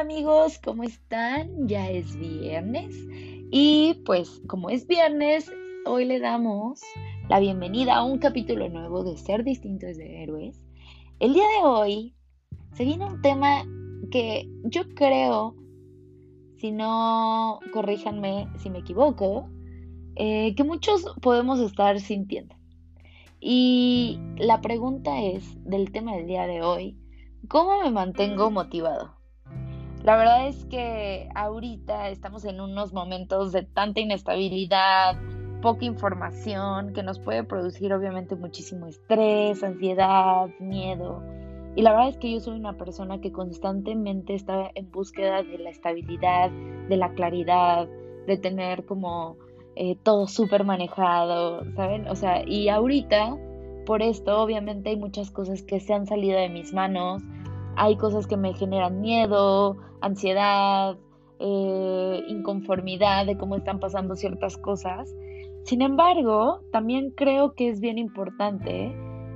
Amigos, ¿cómo están? Ya es viernes y pues como es viernes, hoy le damos la bienvenida a un capítulo nuevo de Ser Distintos de Héroes. El día de hoy se viene un tema que yo creo, si no, corríjanme si me equivoco, eh, que muchos podemos estar sintiendo. Y la pregunta es, del tema del día de hoy, ¿cómo me mantengo motivado? La verdad es que ahorita estamos en unos momentos de tanta inestabilidad, poca información, que nos puede producir obviamente muchísimo estrés, ansiedad, miedo. Y la verdad es que yo soy una persona que constantemente está en búsqueda de la estabilidad, de la claridad, de tener como eh, todo súper manejado, ¿saben? O sea, y ahorita, por esto, obviamente hay muchas cosas que se han salido de mis manos, hay cosas que me generan miedo, ansiedad, eh, inconformidad de cómo están pasando ciertas cosas. Sin embargo, también creo que es bien importante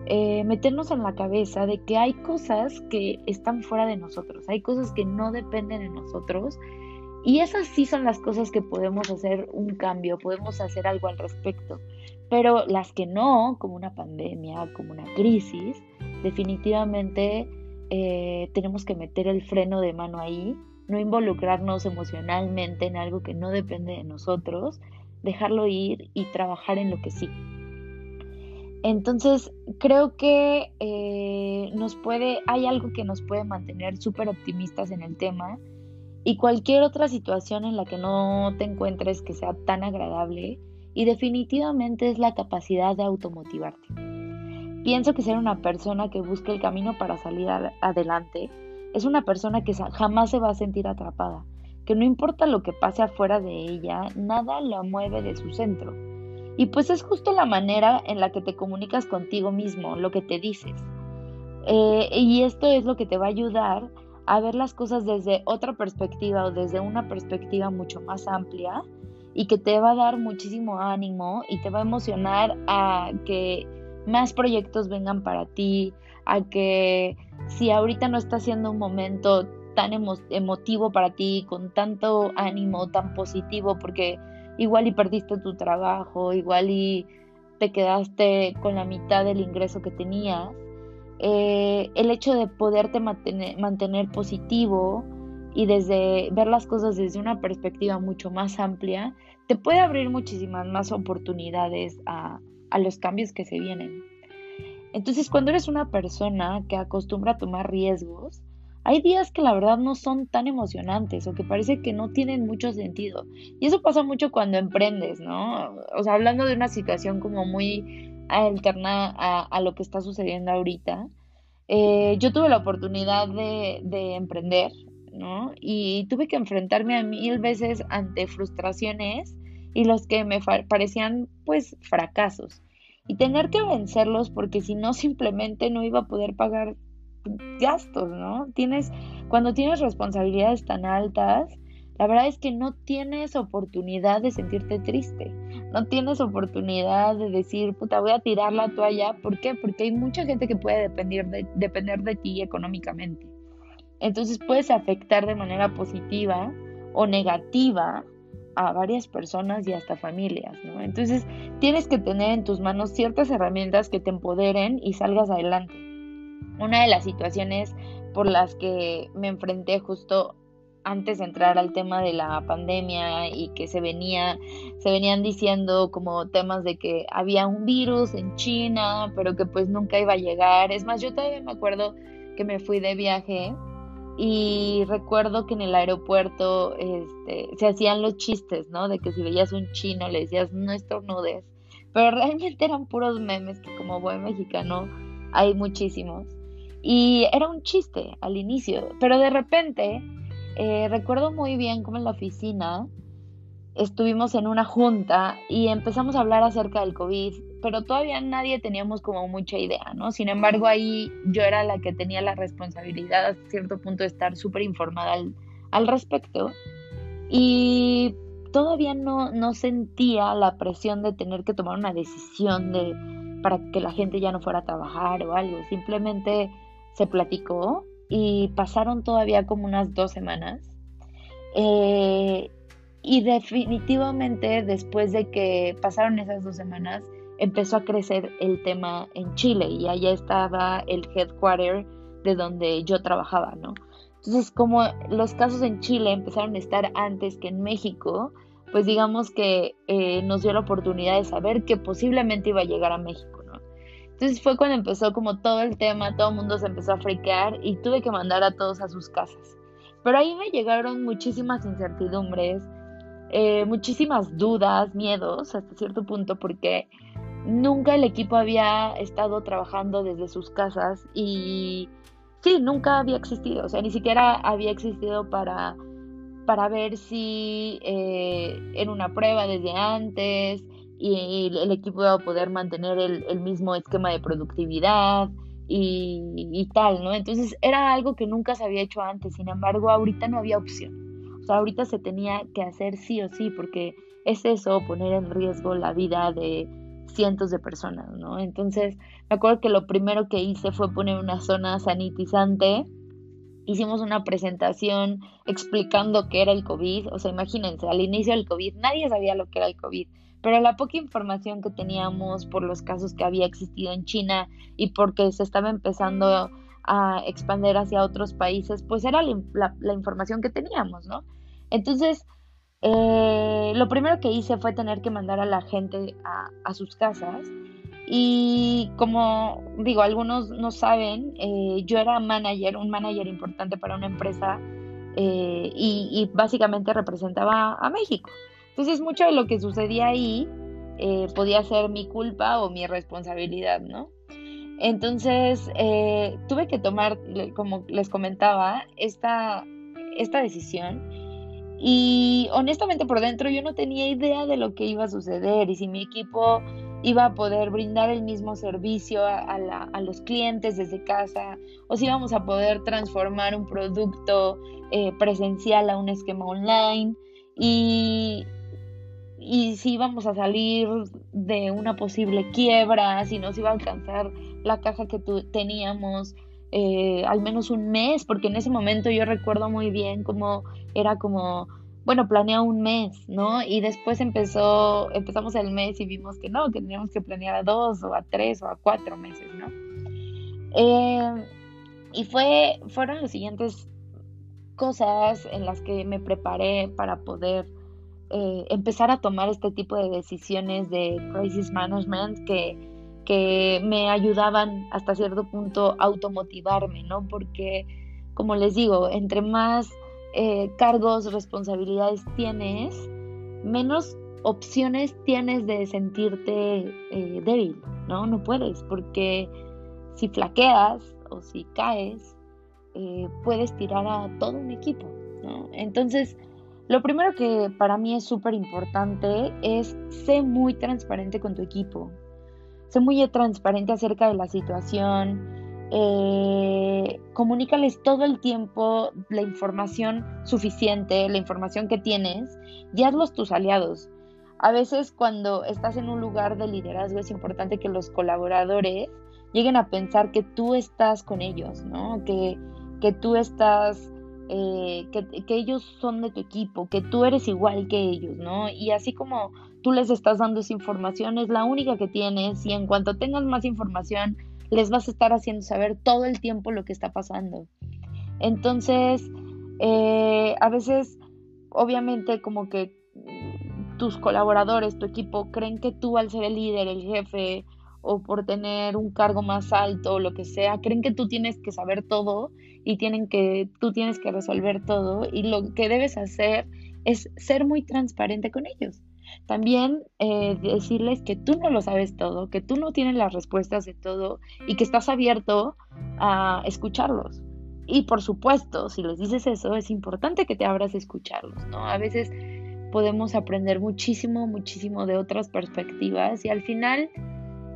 eh, meternos en la cabeza de que hay cosas que están fuera de nosotros, hay cosas que no dependen de nosotros y esas sí son las cosas que podemos hacer un cambio, podemos hacer algo al respecto. Pero las que no, como una pandemia, como una crisis, definitivamente eh, tenemos que meter el freno de mano ahí, no involucrarnos emocionalmente en algo que no depende de nosotros, dejarlo ir y trabajar en lo que sí. Entonces, creo que eh, nos puede, hay algo que nos puede mantener súper optimistas en el tema y cualquier otra situación en la que no te encuentres que sea tan agradable y definitivamente es la capacidad de automotivarte. Pienso que ser una persona que busca el camino para salir adelante es una persona que jamás se va a sentir atrapada, que no importa lo que pase afuera de ella, nada la mueve de su centro. Y pues es justo la manera en la que te comunicas contigo mismo, lo que te dices. Eh, y esto es lo que te va a ayudar a ver las cosas desde otra perspectiva o desde una perspectiva mucho más amplia y que te va a dar muchísimo ánimo y te va a emocionar a que más proyectos vengan para ti, a que si ahorita no está siendo un momento tan emotivo para ti, con tanto ánimo, tan positivo, porque igual y perdiste tu trabajo, igual y te quedaste con la mitad del ingreso que tenías, eh, el hecho de poderte mantener, mantener positivo y desde ver las cosas desde una perspectiva mucho más amplia, te puede abrir muchísimas más oportunidades a, a los cambios que se vienen. Entonces, cuando eres una persona que acostumbra a tomar riesgos, hay días que la verdad no son tan emocionantes o que parece que no tienen mucho sentido. Y eso pasa mucho cuando emprendes, ¿no? O sea, hablando de una situación como muy alterna a, lo que está sucediendo ahorita, eh, yo tuve la oportunidad de, de emprender, ¿no? Y tuve que enfrentarme a mil veces ante frustraciones y los que me parecían pues fracasos y tener que vencerlos porque si no simplemente no iba a poder pagar gastos, ¿no? Tienes cuando tienes responsabilidades tan altas, la verdad es que no tienes oportunidad de sentirte triste. No tienes oportunidad de decir, puta, voy a tirar la toalla. ¿Por qué? Porque hay mucha gente que puede depender de, depender de ti económicamente. Entonces puedes afectar de manera positiva o negativa a varias personas y hasta familias, ¿no? Entonces tienes que tener en tus manos ciertas herramientas que te empoderen y salgas adelante. Una de las situaciones por las que me enfrenté justo antes de entrar al tema de la pandemia y que se venía se venían diciendo como temas de que había un virus en China, pero que pues nunca iba a llegar. Es más, yo todavía me acuerdo que me fui de viaje y recuerdo que en el aeropuerto este, se hacían los chistes, ¿no? De que si veías un chino le decías no estornudes. Pero realmente eran puros memes que como buen mexicano hay muchísimos. Y era un chiste al inicio. Pero de repente eh, recuerdo muy bien como en la oficina estuvimos en una junta y empezamos a hablar acerca del COVID, pero todavía nadie teníamos como mucha idea, ¿no? Sin embargo, ahí yo era la que tenía la responsabilidad a cierto punto de estar súper informada al, respecto y todavía no, no sentía la presión de tener que tomar una decisión de para que la gente ya no fuera a trabajar o algo, simplemente se platicó y pasaron todavía como unas dos semanas. Eh, y definitivamente después de que pasaron esas dos semanas, empezó a crecer el tema en Chile y allá estaba el headquarter de donde yo trabajaba, ¿no? Entonces, como los casos en Chile empezaron a estar antes que en México, pues digamos que eh, nos dio la oportunidad de saber que posiblemente iba a llegar a México, ¿no? Entonces fue cuando empezó como todo el tema, todo el mundo se empezó a friquear y tuve que mandar a todos a sus casas. Pero ahí me llegaron muchísimas incertidumbres, eh, muchísimas dudas, miedos hasta cierto punto, porque nunca el equipo había estado trabajando desde sus casas y sí, nunca había existido, o sea, ni siquiera había existido para, para ver si eh, una prueba desde antes y, el equipo iba a poder mantener el, mismo esquema de productividad y, y, tal, ¿no? Entonces era algo que nunca se había hecho antes, sin embargo, ahorita no había opción. O sea, ahorita se tenía que hacer sí o sí, porque es eso, poner en riesgo la vida de, cientos de personas, ¿no? Entonces, me acuerdo que lo primero que hice fue poner una zona sanitizante. Hicimos una presentación explicando qué era el COVID. O sea, imagínense, al inicio del COVID nadie sabía lo que era el COVID. Pero la poca información que teníamos por los casos que había existido en China y porque se estaba empezando a expandir hacia otros países, pues era la, la información que teníamos, ¿no? Entonces, eh, lo primero que hice fue tener que mandar a la gente a, sus casas. Y como digo, algunos no saben, eh, yo era manager, un manager importante para una empresa eh, y, básicamente representaba a México. Entonces mucho de lo que sucedía ahí podía ser mi culpa o mi responsabilidad, ¿no? Entonces tuve que tomar, como les comentaba, esta, esta decisión y honestamente por dentro yo no tenía idea de lo que iba a suceder y si mi equipo iba a poder brindar el mismo servicio a, los clientes desde casa o si íbamos a poder transformar un producto eh, presencial a un esquema online y, y si íbamos a salir de una posible quiebra, si nos iba a alcanzar la caja que teníamos. Eh, al menos un mes, porque en ese momento yo recuerdo muy bien cómo era como, bueno, planea un mes, ¿no? Y después empezó, empezamos el mes y vimos que no, que teníamos que planear a dos o a tres o a cuatro meses, ¿no? Eh, y fue, fueron las siguientes cosas en las que me preparé para poder eh, empezar a tomar este tipo de decisiones de crisis management que que me ayudaban hasta cierto punto a automotivarme, ¿no? Porque, como les digo, entre más eh, cargos, responsabilidades tienes, menos opciones tienes de sentirte eh, débil, ¿no? No puedes, porque si flaqueas o si caes, eh, puedes tirar a todo un equipo, ¿no? Entonces, lo primero que para mí es súper importante es ser muy transparente con tu equipo, sé muy transparente acerca de la situación, eh, comunícales todo el tiempo la información suficiente, la información que tienes y hazlos tus aliados. A veces cuando estás en un lugar de liderazgo es importante que los colaboradores lleguen a pensar que tú estás con ellos, ¿no? Que, que tú estás eh, que, ellos son de tu equipo, que tú eres igual que ellos, ¿no? Y así como tú les estás dando esa información, es la única que tienes y en cuanto tengas más información, les vas a estar haciendo saber todo el tiempo lo que está pasando. Entonces, eh, a veces, obviamente, como que tus colaboradores, tu equipo, creen que tú al ser el líder, el jefe, o por tener un cargo más alto o lo que sea, creen que tú tienes que saber todo y tienen que tú tienes que resolver todo y lo que debes hacer es ser muy transparente con ellos. También eh, decirles que tú no lo sabes todo, que tú no tienes las respuestas de todo y que estás abierto a escucharlos. Y por supuesto, si les dices eso, es importante que te abras a escucharlos, ¿no? A veces podemos aprender muchísimo, muchísimo de otras perspectivas y al final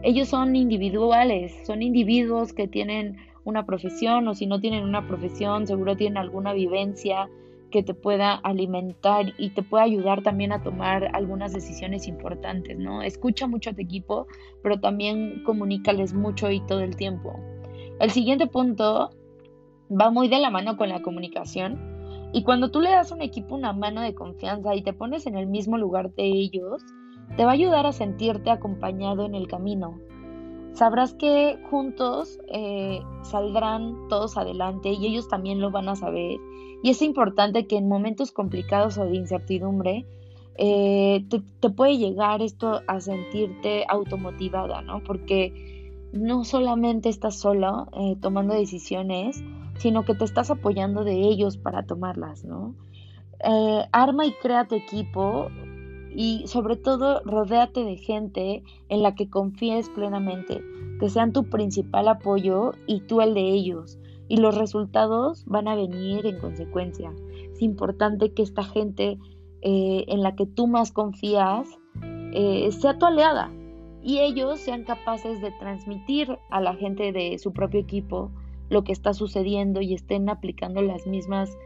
ellos son individuales, son individuos que tienen una profesión o si no tienen una profesión, seguro tienen alguna vivencia que te pueda alimentar y te pueda ayudar también a tomar algunas decisiones importantes, ¿no? Escucha mucho a tu equipo, pero también comunícales mucho y todo el tiempo. El siguiente punto va muy de la mano con la comunicación. Y cuando tú le das a un equipo una mano de confianza y te pones en el mismo lugar de ellos, te va a ayudar a sentirte acompañado en el camino. Sabrás que juntos eh, saldrán todos adelante y ellos también lo van a saber. Y es importante que en momentos complicados o de incertidumbre eh, te, puede llegar esto a sentirte automotivada, ¿no? Porque no solamente estás sola eh, tomando decisiones, sino que te estás apoyando de ellos para tomarlas, ¿no? Arma y crea tu equipo y sobre todo rodéate de gente en la que confíes plenamente, que sean tu principal apoyo y tú el de ellos. Y los resultados van a venir en consecuencia. Es importante que esta gente eh, en la que tú más confías eh, sea tu aliada y ellos sean capaces de transmitir a la gente de su propio equipo lo que está sucediendo y estén aplicando las mismas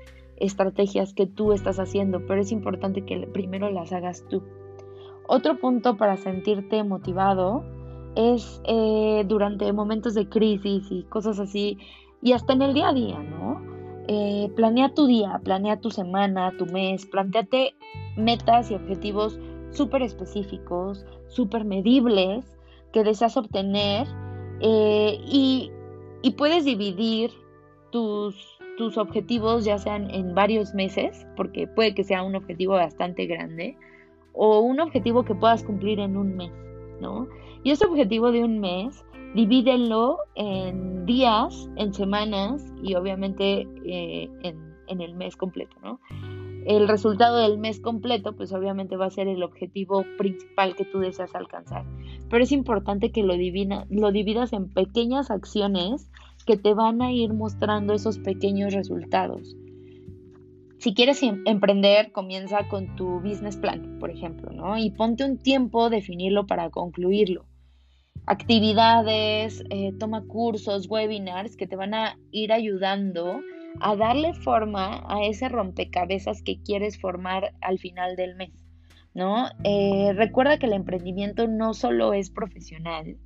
estrategias que tú estás haciendo, pero es importante que primero las hagas tú. Otro punto para sentirte motivado es eh, durante momentos de crisis y cosas así, y hasta en el día a día, ¿no? Eh, planea tu día, planea tu semana, tu mes, planteate metas y objetivos súper específicos, súper medibles que deseas obtener eh, y, puedes dividir tus, tus objetivos ya sean en varios meses, porque puede que sea un objetivo bastante grande, o un objetivo que puedas cumplir en un mes, ¿no? Y ese objetivo de un mes divídelo en días, en semanas y obviamente eh, en, el mes completo, ¿no? El resultado del mes completo, pues obviamente va a ser el objetivo principal que tú deseas alcanzar. Pero es importante que lo, lo dividas en pequeñas acciones que te van a ir mostrando esos pequeños resultados. Si quieres em, emprender, comienza con tu business plan, por ejemplo, ¿no? Y ponte un tiempo definirlo para concluirlo actividades, eh, toma cursos, webinars que te van a ir ayudando a darle forma a ese rompecabezas que quieres formar al final del mes, ¿no? Eh, recuerda que el emprendimiento no solo es profesional,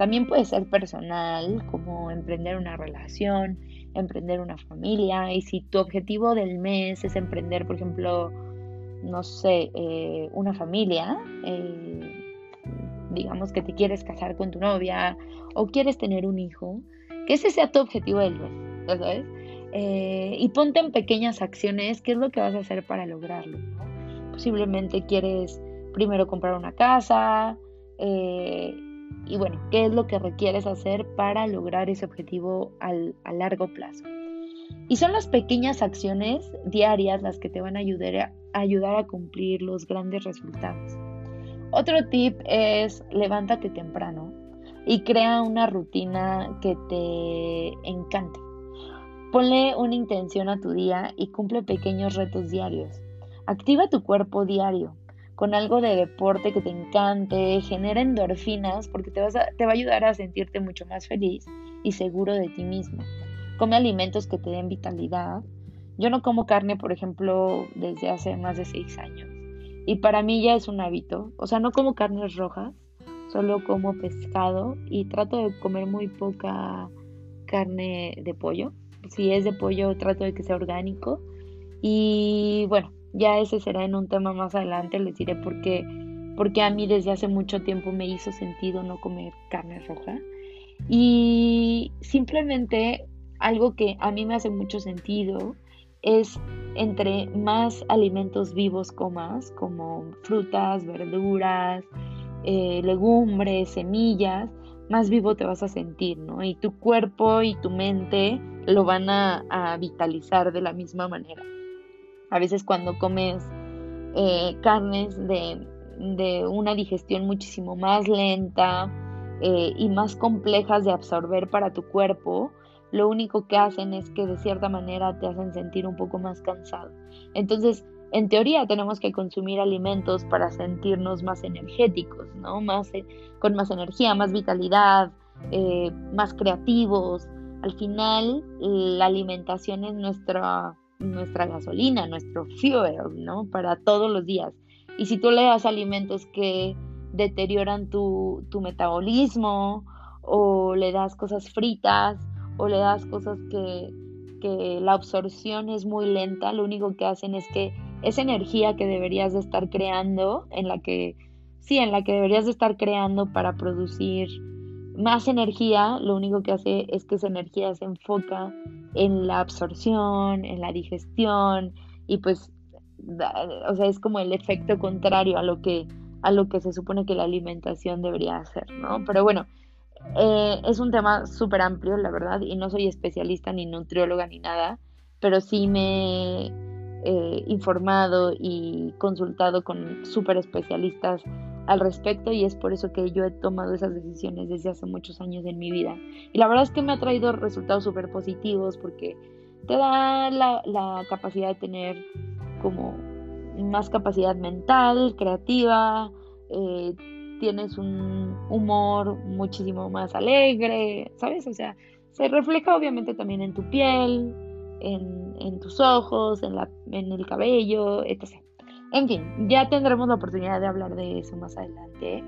también puede ser personal, como emprender una relación, emprender una familia, y si tu objetivo del mes es emprender, por ejemplo, no sé, eh, una familia, digamos que te quieres casar con tu novia o quieres tener un hijo, que ese sea tu objetivo del mes, ¿sabes? Eh, y ponte en pequeñas acciones qué es lo que vas a hacer para lograrlo. Posiblemente quieres primero comprar una casa eh, y bueno, qué es lo que requieres hacer para lograr ese objetivo a largo plazo. Y son las pequeñas acciones diarias las que te van a ayudar a, ayudar a cumplir los grandes resultados. Otro tip es levántate temprano y crea una rutina que te encante. Ponle una intención a tu día y cumple pequeños retos diarios. Activa tu cuerpo diario con algo de deporte que te encante, genera endorfinas porque te, te va a ayudar a sentirte mucho más feliz y seguro de ti mismo. Come alimentos que te den vitalidad. Yo no como carne, por ejemplo, desde hace más de seis años y para mí ya es un hábito. O sea, no como carnes rojas, solo como pescado y trato de comer muy poca carne de pollo. Si es de pollo, trato de que sea orgánico. Y bueno, ya ese será en un tema más adelante, les diré por qué, porque a mí desde hace mucho tiempo me hizo sentido no comer carne roja. Y simplemente algo que a mí me hace mucho sentido es entre más alimentos vivos comas, como frutas, verduras, eh, legumbres, semillas, más vivo te vas a sentir, ¿no? Y tu cuerpo y tu mente lo van a, vitalizar de la misma manera. A veces cuando comes eh, carnes de, una digestión muchísimo más lenta eh, y más complejas de absorber para tu cuerpo, lo único que hacen es que de cierta manera te hacen sentir un poco más cansado. Entonces, en teoría tenemos que consumir alimentos para sentirnos más energéticos, ¿no? Más, eh, con más energía, más vitalidad, más creativos. Al final, la alimentación es nuestra, nuestra gasolina, nuestro fuel, ¿no? Para todos los días. Y si tú le das alimentos que deterioran tu, tu metabolismo o le das cosas fritas o le das cosas que, que la absorción es muy lenta, lo único que hacen es que esa energía que deberías de estar creando, en la que, sí, en la que deberías de estar creando para producir más energía, lo único que hace es que esa energía se enfoca en la absorción, en la digestión y pues, o sea, es como el efecto contrario a lo que, a lo que se supone que la alimentación debería hacer, ¿no? Pero bueno, eh, es un tema súper amplio, la verdad, y no soy especialista ni nutrióloga ni nada, pero sí me he eh, informado y consultado con súper especialistas al respecto y es por eso que yo he tomado esas decisiones desde hace muchos años en mi vida. Y la verdad es que me ha traído resultados súper positivos porque te da la, la capacidad de tener como más capacidad mental, creativa, eh, tienes un humor muchísimo más alegre, ¿sabes? O sea, se refleja obviamente también en tu piel, en, tus ojos, en, la, en el cabello, etc. En fin, ya tendremos la oportunidad de hablar de eso más adelante.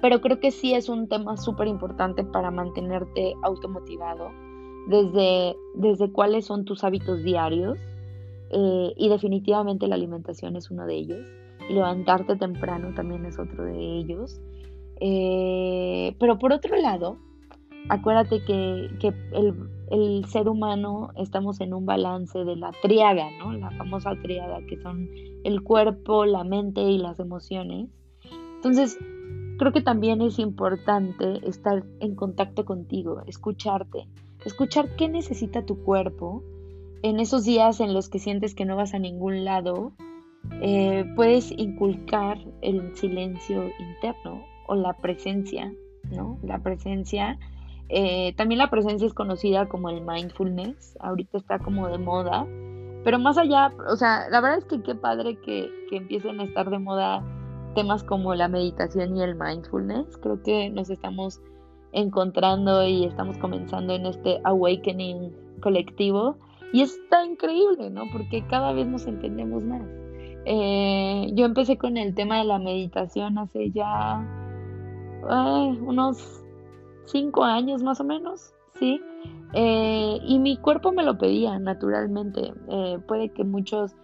Pero creo que sí es un tema súper importante para mantenerte automotivado, desde, desde cuáles son tus hábitos diarios. Eh, y definitivamente la alimentación es uno de ellos levantarte temprano también es otro de ellos. Eh, pero por otro lado, acuérdate que, el, ser humano estamos en un balance de la triada, ¿no? La famosa triada, que son el cuerpo, la mente y las emociones. Entonces, creo que también es importante estar en contacto contigo, escucharte, escuchar qué necesita tu cuerpo en esos días en los que sientes que no vas a ningún lado eh, puedes inculcar el silencio interno o la presencia, ¿no? La presencia, eh, también la presencia es conocida como el mindfulness, ahorita está como de moda, pero más allá, o sea, la verdad es que qué padre que, que empiecen a estar de moda temas como la meditación y el mindfulness, creo que nos estamos encontrando y estamos comenzando en este awakening colectivo y está increíble, ¿no? Porque cada vez nos entendemos más. Eh, yo empecé con el tema de la meditación hace ya unos cinco años más o menos, ¿sí? Eh, y mi cuerpo me lo pedía naturalmente. Eh, puede que muchos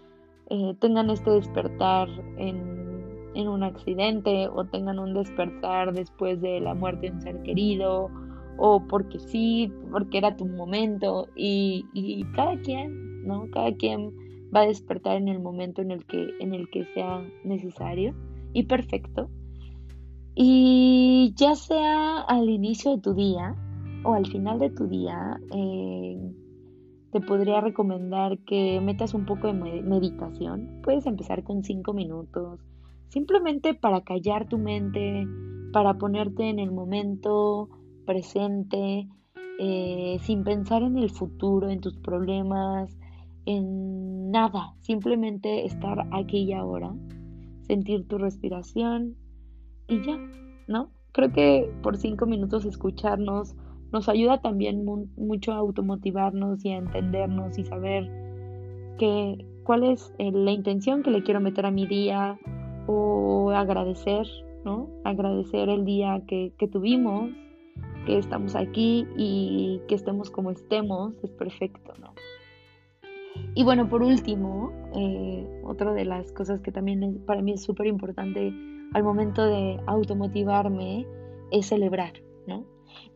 tengan este despertar en, en, un accidente o tengan un despertar después de la muerte de un ser querido o porque sí, porque era tu momento y, y cada quien, ¿no? Cada quien va a despertar en el momento en el que, en el que sea necesario y perfecto. Y ya sea al inicio de tu día o al final de tu día, eh, te podría recomendar que metas un poco de meditación. Puedes empezar con cinco minutos, simplemente para callar tu mente, para ponerte en el momento presente, eh, sin pensar en el futuro, en tus problemas, en nada, simplemente estar aquí y ahora, sentir tu respiración y ya, ¿no? Creo que por cinco minutos escucharnos nos ayuda también mucho a automotivarnos y a entendernos y saber que, cuál es eh, la intención que le quiero meter a mi día o agradecer, ¿no? Agradecer el día que, que tuvimos, que estamos aquí y que estemos como estemos, es perfecto, ¿no? Y bueno, por último, eh, otra de las cosas que también para mí es súper importante al momento de automotivarme es celebrar, ¿no?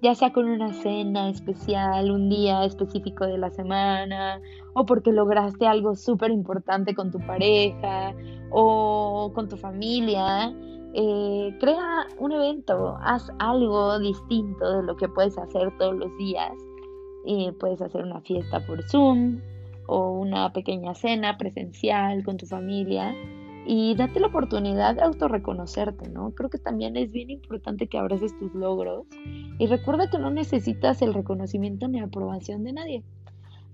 Ya sea con una cena especial, un día específico de la semana, o porque lograste algo súper importante con tu pareja o con tu familia, eh, crea un evento, haz algo distinto de lo que puedes hacer todos los días. Eh, puedes hacer una fiesta por Zoom, o una pequeña cena presencial con tu familia y date la oportunidad de autorreconocerte, ¿no? Creo que también es bien importante que abraces tus logros y recuerda que no necesitas el reconocimiento ni aprobación de nadie,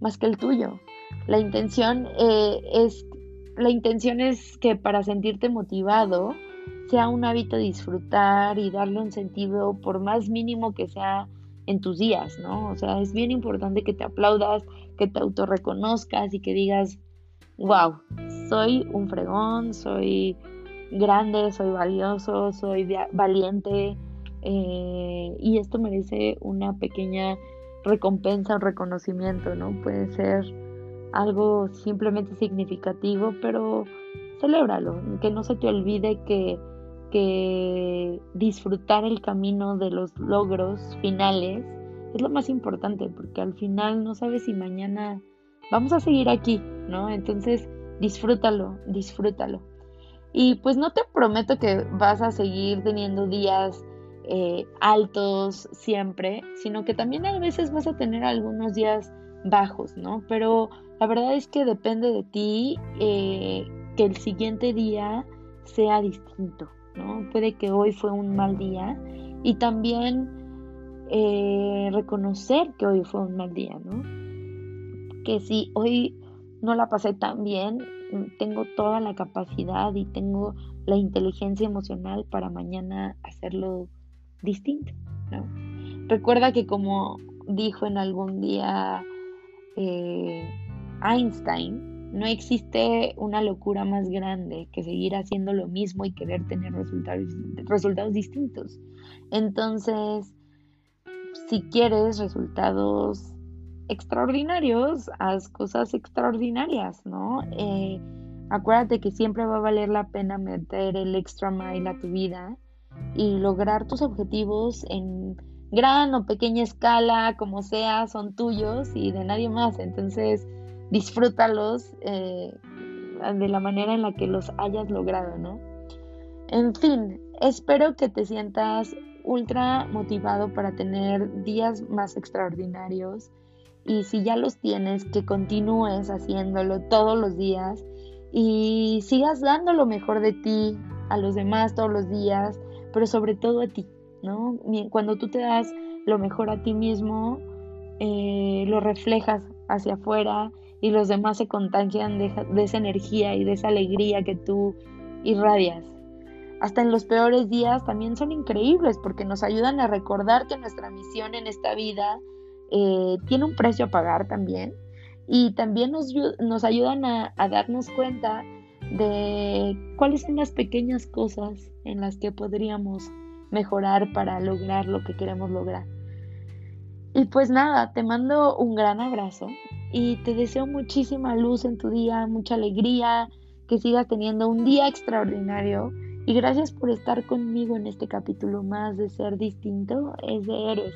más que el tuyo. La intención eh, es la intención es que para sentirte motivado sea un hábito disfrutar y darle un sentido por más mínimo que sea en tus días, ¿no? O sea, es bien importante que te aplaudas, que te autorreconozcas y que digas, wow, soy un fregón, soy grande, soy valioso, soy valiente eh, y esto merece una pequeña recompensa o reconocimiento, ¿no? Puede ser algo simplemente significativo, pero celébralo, que no se te olvide que, que disfrutar el camino de los logros finales es lo más importante, porque al final no sabes si mañana vamos a seguir aquí, ¿no? Entonces, disfrútalo, disfrútalo. Y pues no te prometo que vas a seguir teniendo días eh, altos siempre, sino que también a veces vas a tener algunos días bajos, ¿no? Pero la verdad es que depende de ti eh, que el siguiente día sea distinto, ¿no? Puede que hoy fue un mal día y también eh, reconocer que hoy fue un mal día, ¿no? Que si hoy no la pasé tan bien, tengo toda la capacidad y tengo la inteligencia emocional para mañana hacerlo distinto. Recuerda que como dijo en algún día eh, Einstein, no existe una locura más grande que seguir haciendo lo mismo y querer tener resultados, resultados distintos. Entonces, si quieres resultados extraordinarios, haz cosas extraordinarias, ¿no? Eh, acuérdate que siempre va a valer la pena meter el extra mile a tu vida y lograr tus objetivos en gran o pequeña escala, como sea, son tuyos y de nadie más. Entonces, disfrútalos eh, de la manera en la que los hayas logrado, ¿no? En fin, espero que te sientas ultra motivado para tener días más extraordinarios y si ya los tienes, que continúes haciéndolo todos los días y sigas dando lo mejor de ti a los demás todos los días, pero sobre todo a ti, ¿no? Cuando tú te das lo mejor a ti mismo, eh, lo reflejas hacia afuera y los demás se contagian de, de esa energía y de esa alegría que tú irradias. Hasta en los peores días también son increíbles porque nos ayudan a recordar que nuestra misión en esta vida eh, tiene un precio a pagar también y también nos, ayudan a, darnos cuenta de cuáles son las pequeñas cosas en las que podríamos mejorar para lograr lo que queremos lograr. Y pues nada, te mando un gran abrazo y te deseo muchísima luz en tu día, mucha alegría, que sigas teniendo un día extraordinario y gracias por estar conmigo en este capítulo más de Ser Distinto es de Héroes.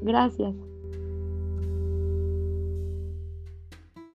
Gracias.